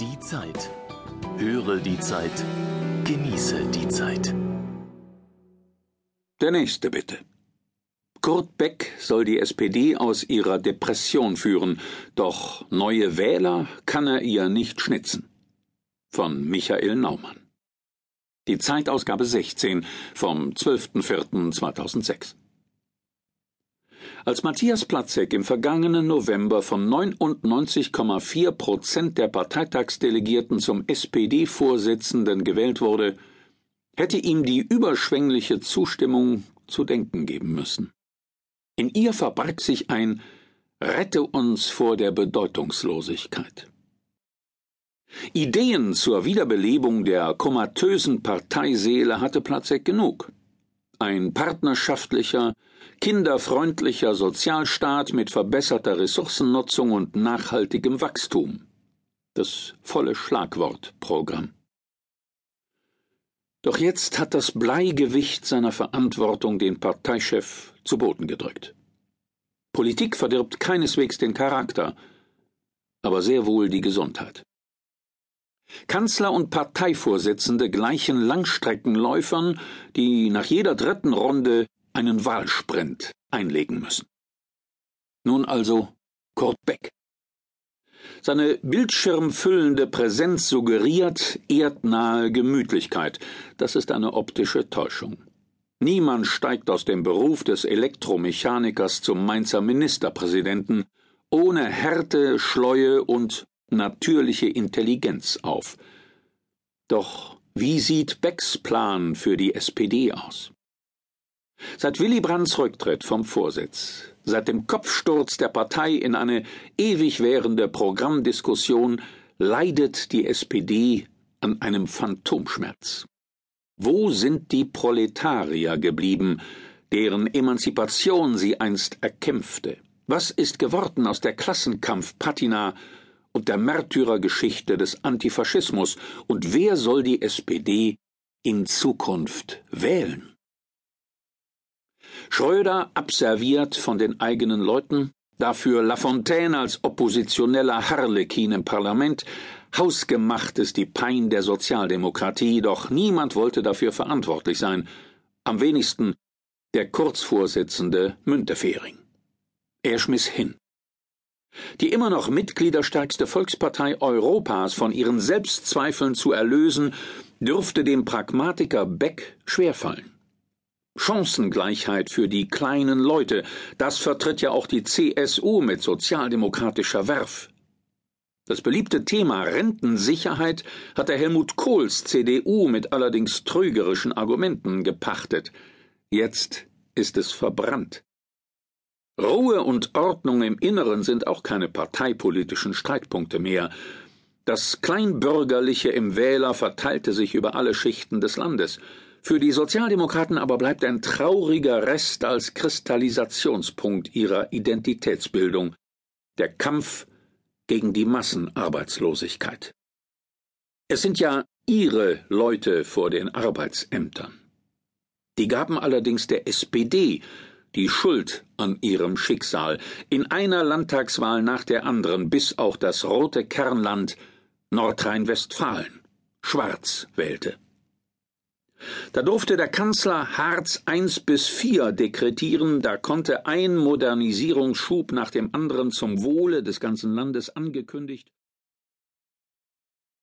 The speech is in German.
Die Zeit. Höre die Zeit. Genieße die Zeit. Der nächste bitte. Kurt Beck soll die SPD aus ihrer Depression führen, doch neue Wähler kann er ihr nicht schnitzen. Von Michael Naumann. Die Zeitausgabe 16 vom 12.04.2006. Als Matthias Platzek im vergangenen November von 99,4 Prozent der Parteitagsdelegierten zum SPD-Vorsitzenden gewählt wurde, hätte ihm die überschwängliche Zustimmung zu denken geben müssen. In ihr verbarg sich ein Rette uns vor der Bedeutungslosigkeit. Ideen zur Wiederbelebung der komatösen Parteiseele hatte Platzek genug. Ein partnerschaftlicher, kinderfreundlicher Sozialstaat mit verbesserter Ressourcennutzung und nachhaltigem Wachstum. Das volle Schlagwortprogramm. Doch jetzt hat das Bleigewicht seiner Verantwortung den Parteichef zu Boden gedrückt. Politik verdirbt keineswegs den Charakter, aber sehr wohl die Gesundheit. Kanzler und Parteivorsitzende gleichen Langstreckenläufern, die nach jeder dritten Runde einen Wahlsprint einlegen müssen. Nun also Kurt Beck. Seine bildschirmfüllende Präsenz suggeriert erdnahe Gemütlichkeit. Das ist eine optische Täuschung. Niemand steigt aus dem Beruf des Elektromechanikers zum Mainzer Ministerpräsidenten ohne Härte, Schleue und natürliche Intelligenz auf. Doch wie sieht Becks Plan für die SPD aus? Seit Willy Brandts Rücktritt vom Vorsitz, seit dem Kopfsturz der Partei in eine ewig währende Programmdiskussion leidet die SPD an einem Phantomschmerz. Wo sind die Proletarier geblieben, deren Emanzipation sie einst erkämpfte? Was ist geworden aus der Klassenkampfpatina und der Märtyrergeschichte des Antifaschismus und wer soll die SPD in Zukunft wählen? Schröder abserviert von den eigenen Leuten, dafür Lafontaine als oppositioneller Harlekin im Parlament, hausgemacht ist die Pein der Sozialdemokratie, doch niemand wollte dafür verantwortlich sein, am wenigsten der Kurzvorsitzende Müntefering. Er schmiss hin die immer noch mitgliederstärkste Volkspartei Europas von ihren Selbstzweifeln zu erlösen, dürfte dem Pragmatiker Beck schwerfallen. Chancengleichheit für die kleinen Leute, das vertritt ja auch die CSU mit sozialdemokratischer Werf. Das beliebte Thema Rentensicherheit hat der Helmut Kohls CDU mit allerdings trügerischen Argumenten gepachtet. Jetzt ist es verbrannt. Ruhe und Ordnung im Inneren sind auch keine parteipolitischen Streitpunkte mehr. Das Kleinbürgerliche im Wähler verteilte sich über alle Schichten des Landes. Für die Sozialdemokraten aber bleibt ein trauriger Rest als Kristallisationspunkt ihrer Identitätsbildung der Kampf gegen die Massenarbeitslosigkeit. Es sind ja ihre Leute vor den Arbeitsämtern. Die gaben allerdings der SPD die Schuld an ihrem Schicksal, in einer Landtagswahl nach der anderen, bis auch das rote Kernland Nordrhein-Westfalen schwarz wählte. Da durfte der Kanzler Harz I bis IV dekretieren, da konnte ein Modernisierungsschub nach dem anderen zum Wohle des ganzen Landes angekündigt